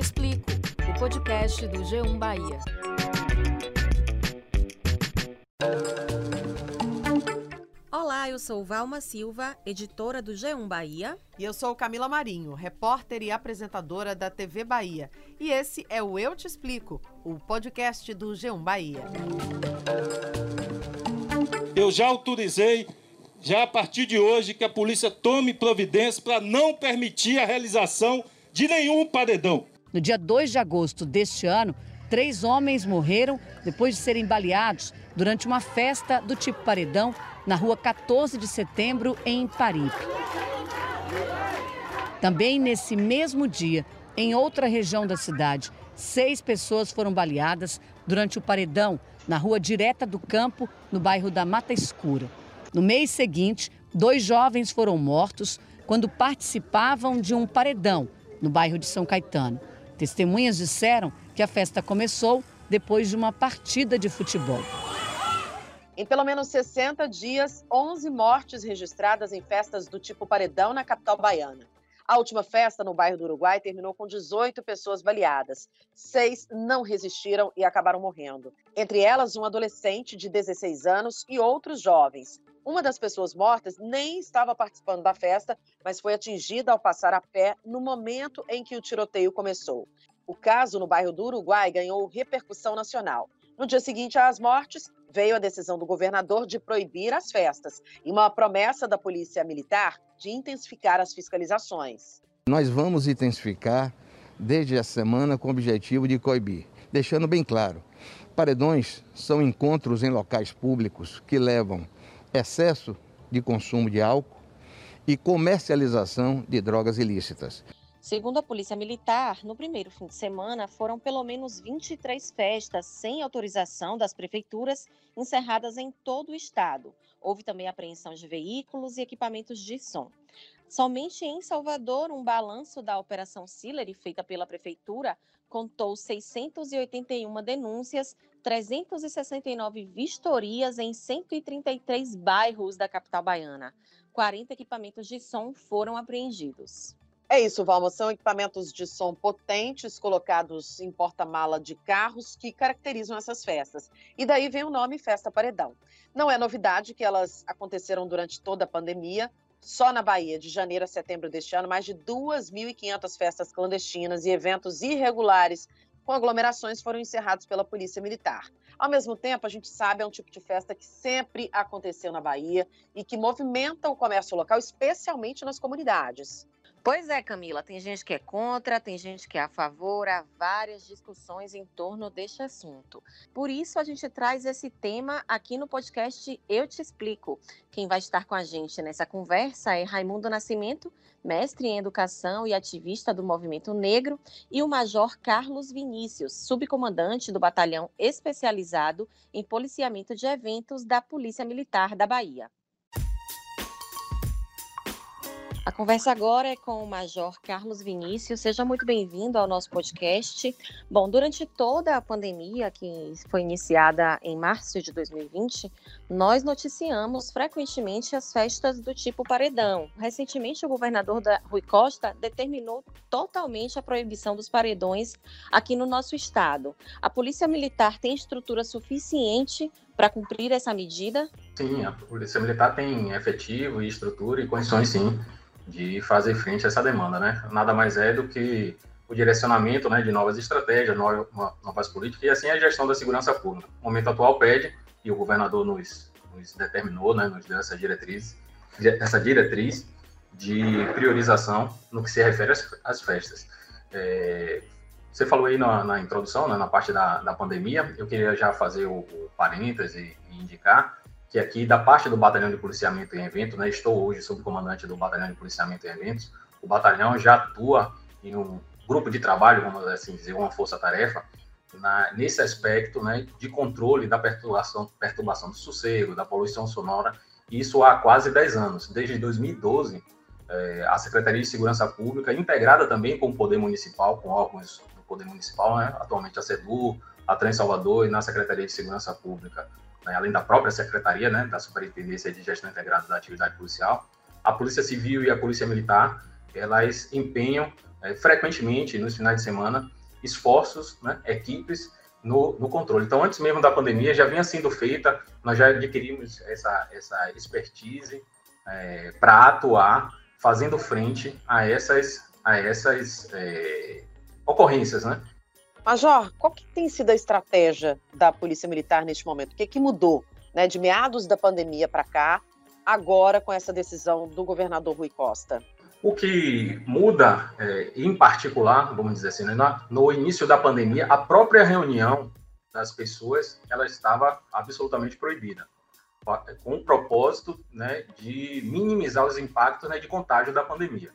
Te Explico, o podcast do G1 Bahia. Olá, eu sou Valma Silva, editora do G1 Bahia. E eu sou Camila Marinho, repórter e apresentadora da TV Bahia. E esse é o Eu Te Explico, o podcast do G1 Bahia. Eu já autorizei, já a partir de hoje, que a polícia tome providência para não permitir a realização de nenhum paredão. No dia 2 de agosto deste ano, três homens morreram depois de serem baleados durante uma festa do tipo paredão na rua 14 de setembro, em Paripe. Também nesse mesmo dia, em outra região da cidade, seis pessoas foram baleadas durante o paredão na rua Direta do Campo, no bairro da Mata Escura. No mês seguinte, dois jovens foram mortos quando participavam de um paredão no bairro de São Caetano. Testemunhas disseram que a festa começou depois de uma partida de futebol. Em pelo menos 60 dias, 11 mortes registradas em festas do tipo paredão na capital baiana. A última festa no bairro do Uruguai terminou com 18 pessoas baleadas. Seis não resistiram e acabaram morrendo. Entre elas, um adolescente de 16 anos e outros jovens. Uma das pessoas mortas nem estava participando da festa, mas foi atingida ao passar a pé no momento em que o tiroteio começou. O caso no bairro do Uruguai ganhou repercussão nacional. No dia seguinte às mortes, veio a decisão do governador de proibir as festas e uma promessa da Polícia Militar de intensificar as fiscalizações. Nós vamos intensificar desde a semana com o objetivo de coibir, deixando bem claro: paredões são encontros em locais públicos que levam excesso de consumo de álcool e comercialização de drogas ilícitas. Segundo a Polícia Militar, no primeiro fim de semana foram pelo menos 23 festas sem autorização das prefeituras encerradas em todo o estado. Houve também apreensão de veículos e equipamentos de som. Somente em Salvador, um balanço da Operação Sillery, feita pela Prefeitura, contou 681 denúncias, 369 vistorias em 133 bairros da capital baiana. 40 equipamentos de som foram apreendidos. É isso, Valma. São equipamentos de som potentes colocados em porta-mala de carros que caracterizam essas festas. E daí vem o nome Festa Paredão. Não é novidade que elas aconteceram durante toda a pandemia. Só na Bahia, de janeiro a setembro deste ano, mais de 2.500 festas clandestinas e eventos irregulares com aglomerações foram encerrados pela Polícia Militar. Ao mesmo tempo, a gente sabe é um tipo de festa que sempre aconteceu na Bahia e que movimenta o comércio local, especialmente nas comunidades. Pois é, Camila, tem gente que é contra, tem gente que é a favor, há várias discussões em torno deste assunto. Por isso, a gente traz esse tema aqui no podcast Eu Te Explico. Quem vai estar com a gente nessa conversa é Raimundo Nascimento, mestre em educação e ativista do movimento negro, e o Major Carlos Vinícius, subcomandante do Batalhão Especializado em Policiamento de Eventos da Polícia Militar da Bahia. A conversa agora é com o Major Carlos Vinícius. Seja muito bem-vindo ao nosso podcast. Bom, durante toda a pandemia, que foi iniciada em março de 2020, nós noticiamos frequentemente as festas do tipo paredão. Recentemente, o governador da Rui Costa determinou totalmente a proibição dos paredões aqui no nosso estado. A Polícia Militar tem estrutura suficiente para cumprir essa medida? Sim, a Polícia Militar tem efetivo e estrutura e condições, sim de fazer frente a essa demanda, né? Nada mais é do que o direcionamento né, de novas estratégias, novas políticas e assim a gestão da segurança pública. O momento atual pede, e o governador nos, nos determinou, né, nos deu essa diretriz, essa diretriz de priorização no que se refere às, às festas. É, você falou aí na, na introdução, né, na parte da, da pandemia, eu queria já fazer o, o parêntese e indicar que aqui da parte do Batalhão de Policiamento em Eventos, né, estou hoje sob comandante do Batalhão de Policiamento em Eventos, o batalhão já atua em um grupo de trabalho, vamos assim dizer, uma força-tarefa, nesse aspecto né, de controle da perturbação, perturbação do sossego, da poluição sonora, isso há quase 10 anos. Desde 2012, é, a Secretaria de Segurança Pública, integrada também com o Poder Municipal, com órgãos do Poder Municipal, né, atualmente a SEDU, a Trans Salvador e na Secretaria de Segurança Pública, né, além da própria secretaria, né, da Superintendência de Gestão Integrada da Atividade Policial, a Polícia Civil e a Polícia Militar, elas empenham é, frequentemente, nos finais de semana, esforços, né, equipes no, no, controle. Então, antes mesmo da pandemia, já vinha sendo feita, nós já adquirimos essa, essa expertise é, para atuar fazendo frente a essas, a essas é, ocorrências, né? Major, qual que tem sido a estratégia da Polícia Militar neste momento? O que, que mudou né, de meados da pandemia para cá, agora com essa decisão do governador Rui Costa? O que muda, é, em particular, vamos dizer assim, né, no início da pandemia, a própria reunião das pessoas ela estava absolutamente proibida, com o propósito né, de minimizar os impactos né, de contágio da pandemia.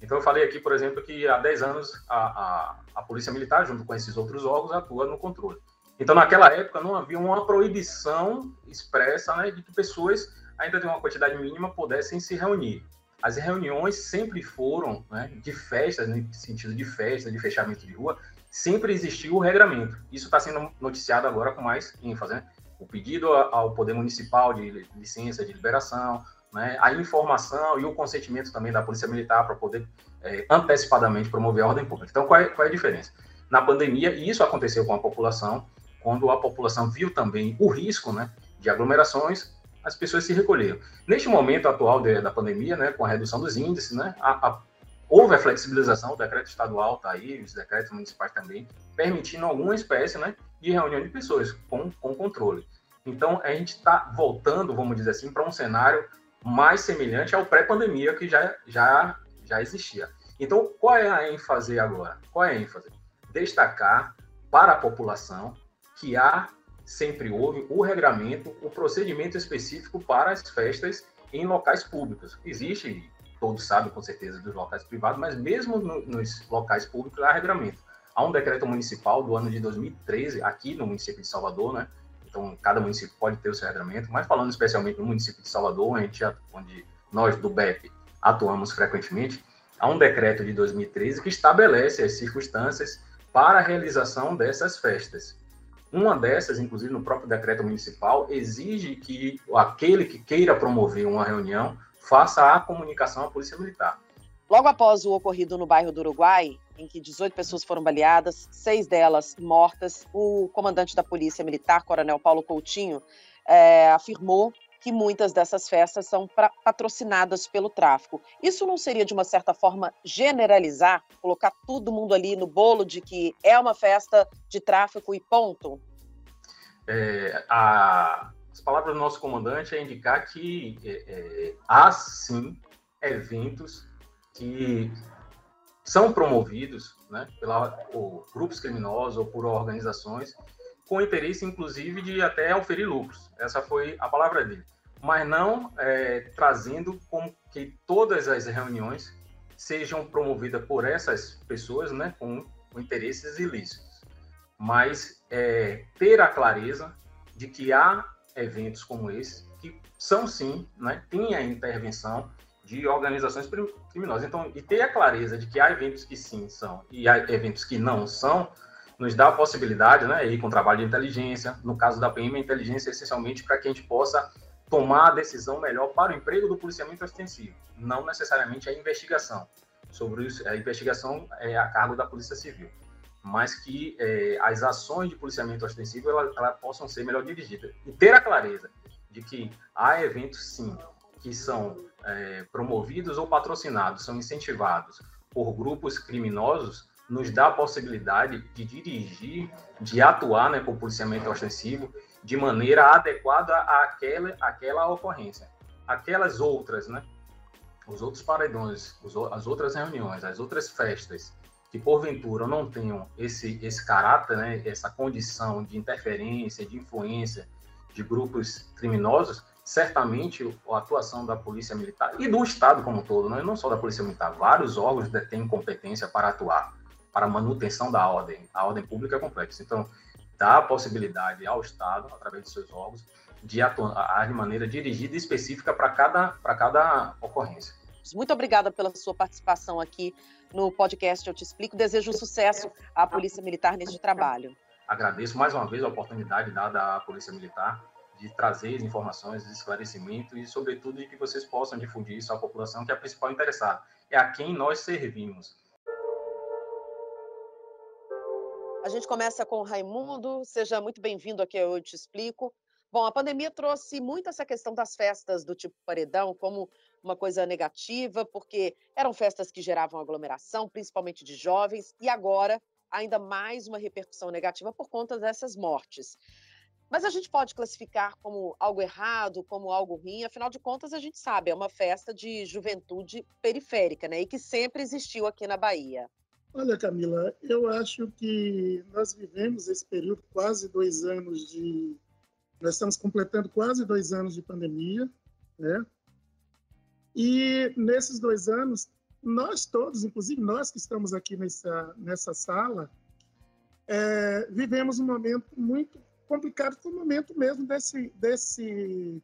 Então, eu falei aqui, por exemplo, que há 10 anos a, a, a Polícia Militar, junto com esses outros órgãos, atua no controle. Então, naquela época, não havia uma proibição expressa né, de que pessoas, ainda de uma quantidade mínima, pudessem se reunir. As reuniões sempre foram né, de festas, no sentido de festa, de fechamento de rua, sempre existiu o regramento. Isso está sendo noticiado agora com mais ênfase. Né? O pedido ao Poder Municipal de licença de liberação, né, a informação e o consentimento também da Polícia Militar para poder é, antecipadamente promover a ordem pública. Então, qual é, qual é a diferença? Na pandemia, e isso aconteceu com a população, quando a população viu também o risco né, de aglomerações, as pessoas se recolheram. Neste momento atual de, da pandemia, né, com a redução dos índices, né, a, a, houve a flexibilização, o decreto estadual está aí, os decretos municipais também, permitindo alguma espécie né, de reunião de pessoas com, com controle. Então, a gente está voltando, vamos dizer assim, para um cenário mais semelhante ao pré-pandemia que já, já, já existia. Então, qual é a ênfase agora? Qual é a ênfase? Destacar para a população que há, sempre houve, o regramento, o procedimento específico para as festas em locais públicos. Existe, todos sabem com certeza, dos locais privados, mas mesmo no, nos locais públicos há regramento. Há um decreto municipal do ano de 2013, aqui no município de Salvador, né? Então, cada município pode ter o seu regramento, mas falando especialmente no município de Salvador, onde, onde nós do BEP atuamos frequentemente, há um decreto de 2013 que estabelece as circunstâncias para a realização dessas festas. Uma dessas, inclusive no próprio decreto municipal, exige que aquele que queira promover uma reunião faça a comunicação à Polícia Militar. Logo após o ocorrido no bairro do Uruguai, em que 18 pessoas foram baleadas, seis delas mortas, o comandante da Polícia Militar, Coronel Paulo Coutinho, é, afirmou que muitas dessas festas são pra, patrocinadas pelo tráfico. Isso não seria, de uma certa forma, generalizar, colocar todo mundo ali no bolo de que é uma festa de tráfico e ponto? É, a, as palavras do nosso comandante é indicar que é, é, há sim eventos que são promovidos né, pela, por grupos criminosos ou por organizações com interesse, inclusive, de até oferir lucros. Essa foi a palavra dele. Mas não é, trazendo com que todas as reuniões sejam promovidas por essas pessoas né, com, interesses ilícitos. Mas é, ter a clareza de que há eventos como esse que são, sim, né, têm a intervenção de organizações criminosas. Então, e ter a clareza de que há eventos que sim são e há eventos que não são, nos dá a possibilidade, né, aí com trabalho de inteligência, no caso da PM, a inteligência é essencialmente para que a gente possa tomar a decisão melhor para o emprego do policiamento ostensivo, não necessariamente a investigação. Sobre isso, a investigação é a cargo da Polícia Civil, mas que é, as ações de policiamento ostensivo elas, elas possam ser melhor dirigidas e ter a clareza de que há eventos sim que são é, promovidos ou patrocinados, são incentivados por grupos criminosos, nos dá a possibilidade de dirigir, de atuar né, o policiamento ostensivo de maneira adequada àquela, àquela ocorrência. Aquelas outras, né, os outros paredões, os, as outras reuniões, as outras festas, que porventura não tenham esse, esse caráter, né, essa condição de interferência, de influência de grupos criminosos, certamente a atuação da Polícia Militar e do Estado como um todo, né? não só da Polícia Militar, vários órgãos têm competência para atuar, para a manutenção da ordem. A ordem pública é complexa. Então, dá a possibilidade ao Estado, através de seus órgãos, de atuar de maneira dirigida e específica para cada, para cada ocorrência. Muito obrigada pela sua participação aqui no podcast Eu Te Explico. Desejo sucesso à Polícia Militar neste trabalho. Agradeço mais uma vez a oportunidade dada à Polícia Militar de trazer informações, esclarecimento e, sobretudo, de que vocês possam difundir isso à população, que é a principal interessada, é a quem nós servimos. A gente começa com o Raimundo. Seja muito bem-vindo aqui Eu Te Explico. Bom, a pandemia trouxe muito essa questão das festas do tipo paredão como uma coisa negativa, porque eram festas que geravam aglomeração, principalmente de jovens, e agora ainda mais uma repercussão negativa por conta dessas mortes. Mas a gente pode classificar como algo errado, como algo ruim, afinal de contas, a gente sabe, é uma festa de juventude periférica, né? E que sempre existiu aqui na Bahia. Olha, Camila, eu acho que nós vivemos esse período, quase dois anos de. Nós estamos completando quase dois anos de pandemia, né? E nesses dois anos, nós todos, inclusive nós que estamos aqui nessa, nessa sala, é, vivemos um momento muito complicado, foi o momento mesmo desse, desse,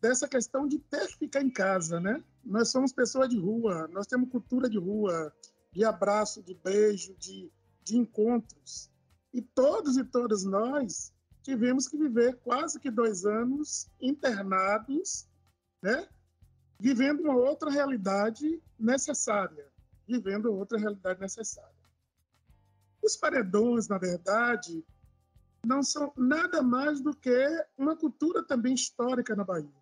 dessa questão de ter que ficar em casa, né? Nós somos pessoas de rua, nós temos cultura de rua, de abraço, de beijo, de, de encontros. E todos e todas nós tivemos que viver quase que dois anos internados, né? vivendo uma outra realidade necessária, vivendo outra realidade necessária. Os paredões, na verdade, não são nada mais do que uma cultura também histórica na Bahia.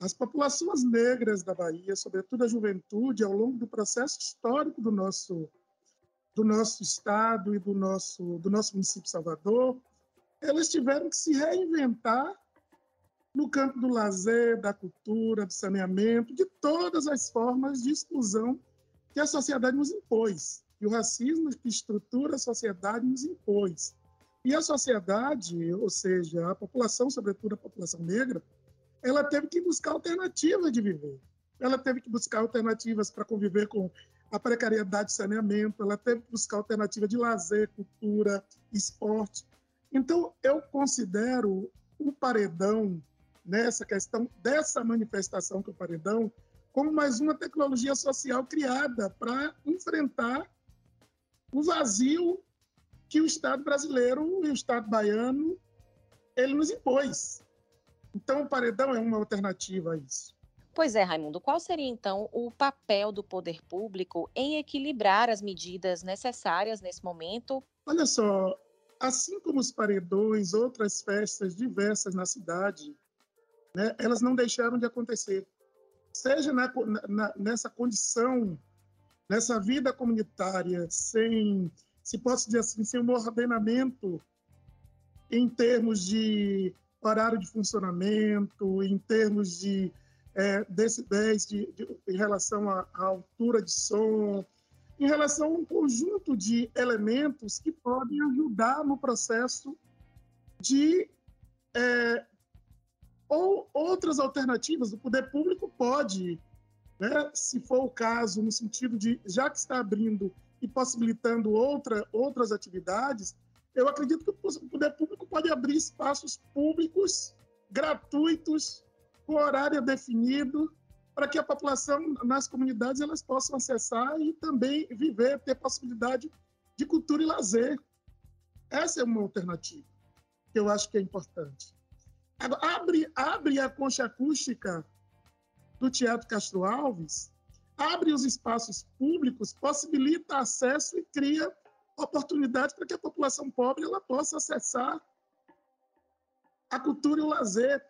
As populações negras da Bahia, sobretudo a juventude, ao longo do processo histórico do nosso do nosso estado e do nosso do nosso município de Salvador, elas tiveram que se reinventar no campo do lazer, da cultura, do saneamento, de todas as formas de exclusão que a sociedade nos impôs, e o racismo que estrutura a sociedade nos impôs. E a sociedade, ou seja, a população, sobretudo a população negra, ela teve que buscar alternativas de viver. Ela teve que buscar alternativas para conviver com a precariedade de saneamento, ela teve que buscar alternativa de lazer, cultura, esporte. Então, eu considero o paredão, nessa questão dessa manifestação que é o paredão, como mais uma tecnologia social criada para enfrentar o vazio que o Estado brasileiro e o Estado baiano ele nos impôs. Então, o paredão é uma alternativa a isso. Pois é, Raimundo, qual seria então o papel do poder público em equilibrar as medidas necessárias nesse momento? Olha só, assim como os paredões, outras festas diversas na cidade, né, elas não deixaram de acontecer. Seja na, na, nessa condição, nessa vida comunitária, sem, se posso dizer assim, sem um ordenamento em termos de horário de funcionamento, em termos de é, de, de, em relação à, à, altura de som, em relação a um conjunto de elementos que podem ajudar no processo de é, ou outras alternativas. O poder público pode, né, se for o caso, no sentido de já que está abrindo e possibilitando outra, outras atividades, eu acredito que o poder público pode abrir espaços públicos gratuitos, com horário definido, para que a população nas comunidades elas possam acessar e também viver, ter possibilidade de cultura e lazer. Essa é uma alternativa que eu acho que é importante. Abre, abre a concha acústica do Teatro Castro Alves, abre os espaços públicos, possibilita acesso e cria oportunidades para que a população pobre ela possa acessar a cultura e o lazer.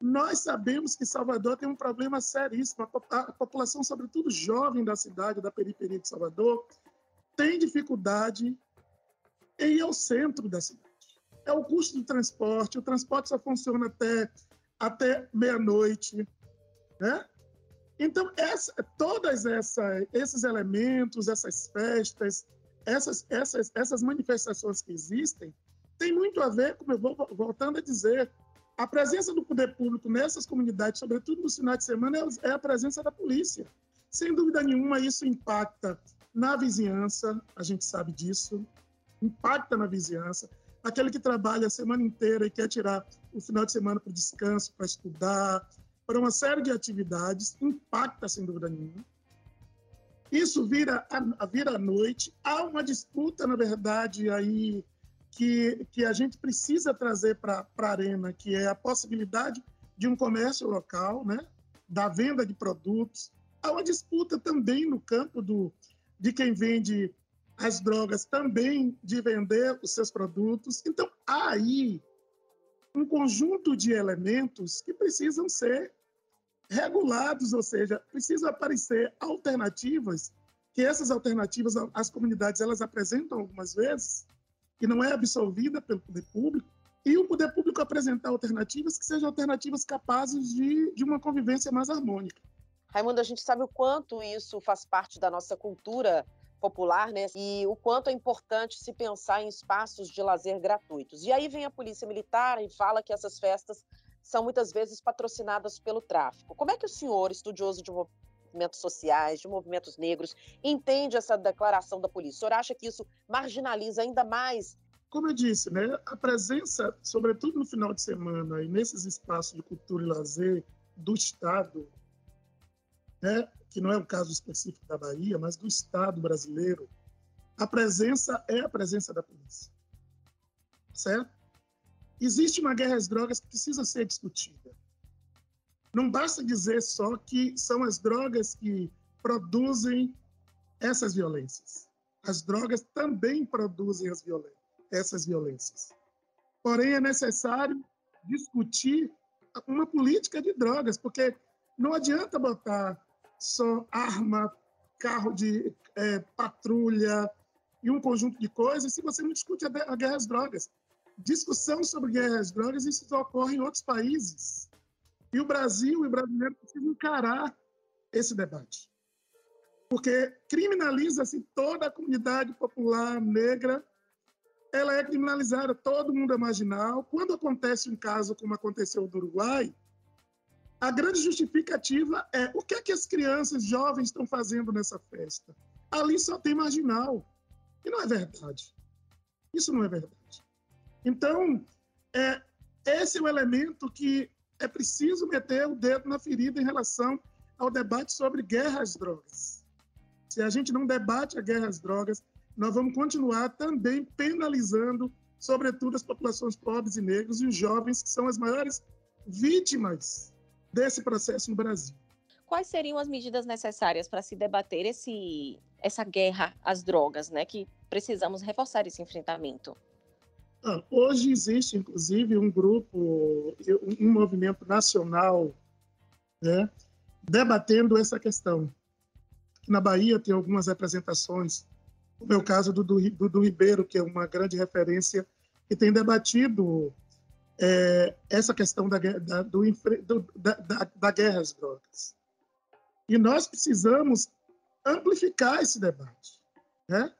Nós sabemos que Salvador tem um problema seríssimo. A população, sobretudo jovem da cidade, da periferia de Salvador, tem dificuldade em ir ao centro da cidade. É o custo do transporte, o transporte só funciona até, até meia-noite. Né? Então, essa, todos esses elementos, essas festas, essas, essas, essas manifestações que existem tem muito a ver, como eu vou voltando a dizer, a presença do poder público nessas comunidades, sobretudo no final de semana, é, é a presença da polícia. Sem dúvida nenhuma, isso impacta na vizinhança, a gente sabe disso, impacta na vizinhança. Aquele que trabalha a semana inteira e quer tirar o final de semana para descanso, para estudar, para uma série de atividades, impacta sem dúvida nenhuma. Isso vira a, vira à noite. Há uma disputa, na verdade, aí que, que a gente precisa trazer para a arena, que é a possibilidade de um comércio local, né? da venda de produtos. Há uma disputa também no campo do, de quem vende as drogas também de vender os seus produtos. Então, há aí um conjunto de elementos que precisam ser regulados, ou seja, precisam aparecer alternativas, que essas alternativas as comunidades elas apresentam algumas vezes, que não é absolvida pelo poder público, e o poder público apresentar alternativas que sejam alternativas capazes de, de uma convivência mais harmônica. Raimundo, a gente sabe o quanto isso faz parte da nossa cultura popular, né? E o quanto é importante se pensar em espaços de lazer gratuitos. E aí vem a polícia militar e fala que essas festas são muitas vezes patrocinadas pelo tráfico. Como é que o senhor, estudioso de movimentos sociais, de movimentos negros, entende essa declaração da polícia? O senhor acha que isso marginaliza ainda mais? Como eu disse, né, a presença, sobretudo no final de semana e nesses espaços de cultura e lazer do Estado, né, que não é o caso específico da Bahia, mas do Estado brasileiro, a presença é a presença da polícia. Certo? Existe uma guerra às drogas que precisa ser discutida. Não basta dizer só que são as drogas que produzem essas violências. As drogas também produzem violências, essas violências. Porém, é necessário discutir uma política de drogas, porque não adianta botar só arma, carro de é, patrulha e um conjunto de coisas se você não discute a, guerra às drogas. Discussão sobre guerra às drogas, isso ocorre em outros países. E o Brasil e o brasileiro precisam encarar esse debate. Porque criminaliza-se toda a comunidade popular negra, ela é criminalizada, todo mundo é marginal. Quando acontece um caso como aconteceu no Uruguai, a grande justificativa é o que é que as crianças jovens estão fazendo nessa festa? Ali só tem marginal. E não é verdade. Isso não é verdade. Então, é, esse é o elemento que é preciso meter o dedo na ferida em relação ao debate sobre guerra às drogas. Se a gente não debate a guerra às drogas, nós vamos continuar também penalizando, sobretudo, as populações pobres e negros e os jovens, que são as maiores vítimas desse processo no Brasil. Quais seriam as medidas necessárias para se debater esse, essa guerra às drogas, né? Que precisamos reforçar esse enfrentamento. Ah, hoje existe, inclusive, um grupo, um movimento nacional, né, debatendo essa questão. Na Bahia tem algumas representações, no meu caso do Dudu Ribeiro, que é uma grande referência, que tem debatido é, essa questão da, da, do, do, da, da guerra às drogas. E nós precisamos amplificar esse debate. Né?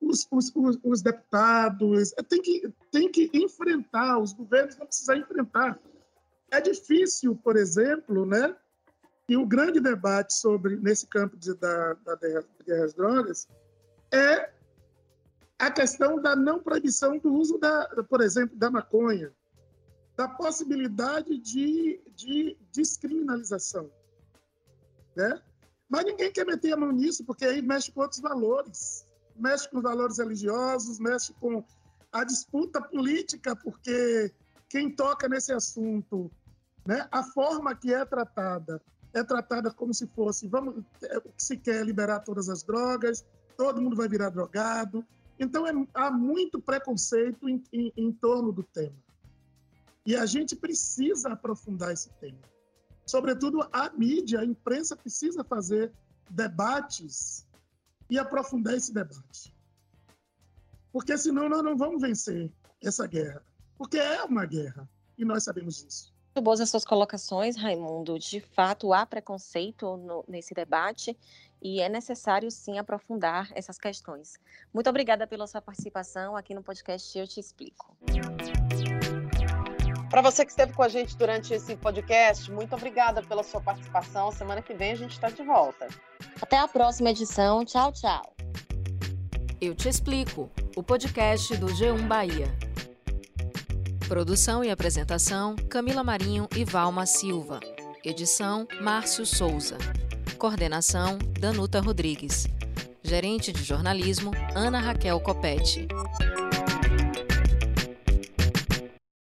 Os, os, os, os deputados têm que, tem que enfrentar, os governos vão precisar enfrentar. É difícil, por exemplo, né, e o grande debate sobre nesse campo de, da, da guerra às drogas é a questão da não proibição do uso da, por exemplo, da maconha, da possibilidade de, de descriminalização. Né? Mas ninguém quer meter a mão nisso, porque aí mexe com outros valores. Mexe com valores religiosos, mexe com a disputa política, porque quem toca nesse assunto, né, a forma que é tratada, é tratada como se fosse, vamos, é, se quer liberar todas as drogas, todo mundo vai virar drogado. Então, é, há muito preconceito em, em, em torno do tema. E a gente precisa aprofundar esse tema. Sobretudo a mídia, a imprensa precisa fazer debates e aprofundar esse debate. Porque senão nós não vamos vencer essa guerra. Porque é uma guerra e nós sabemos disso. Muito boas as suas colocações, Raimundo. De fato, há preconceito no, nesse debate e é necessário sim aprofundar essas questões. Muito obrigada pela sua participação aqui no podcast Eu Te Explico. Para você que esteve com a gente durante esse podcast, muito obrigada pela sua participação. Semana que vem a gente está de volta. Até a próxima edição. Tchau, tchau. Eu te explico. O podcast do G1 Bahia. Produção e apresentação: Camila Marinho e Valma Silva. Edição: Márcio Souza. Coordenação: Danuta Rodrigues. Gerente de jornalismo: Ana Raquel Copete.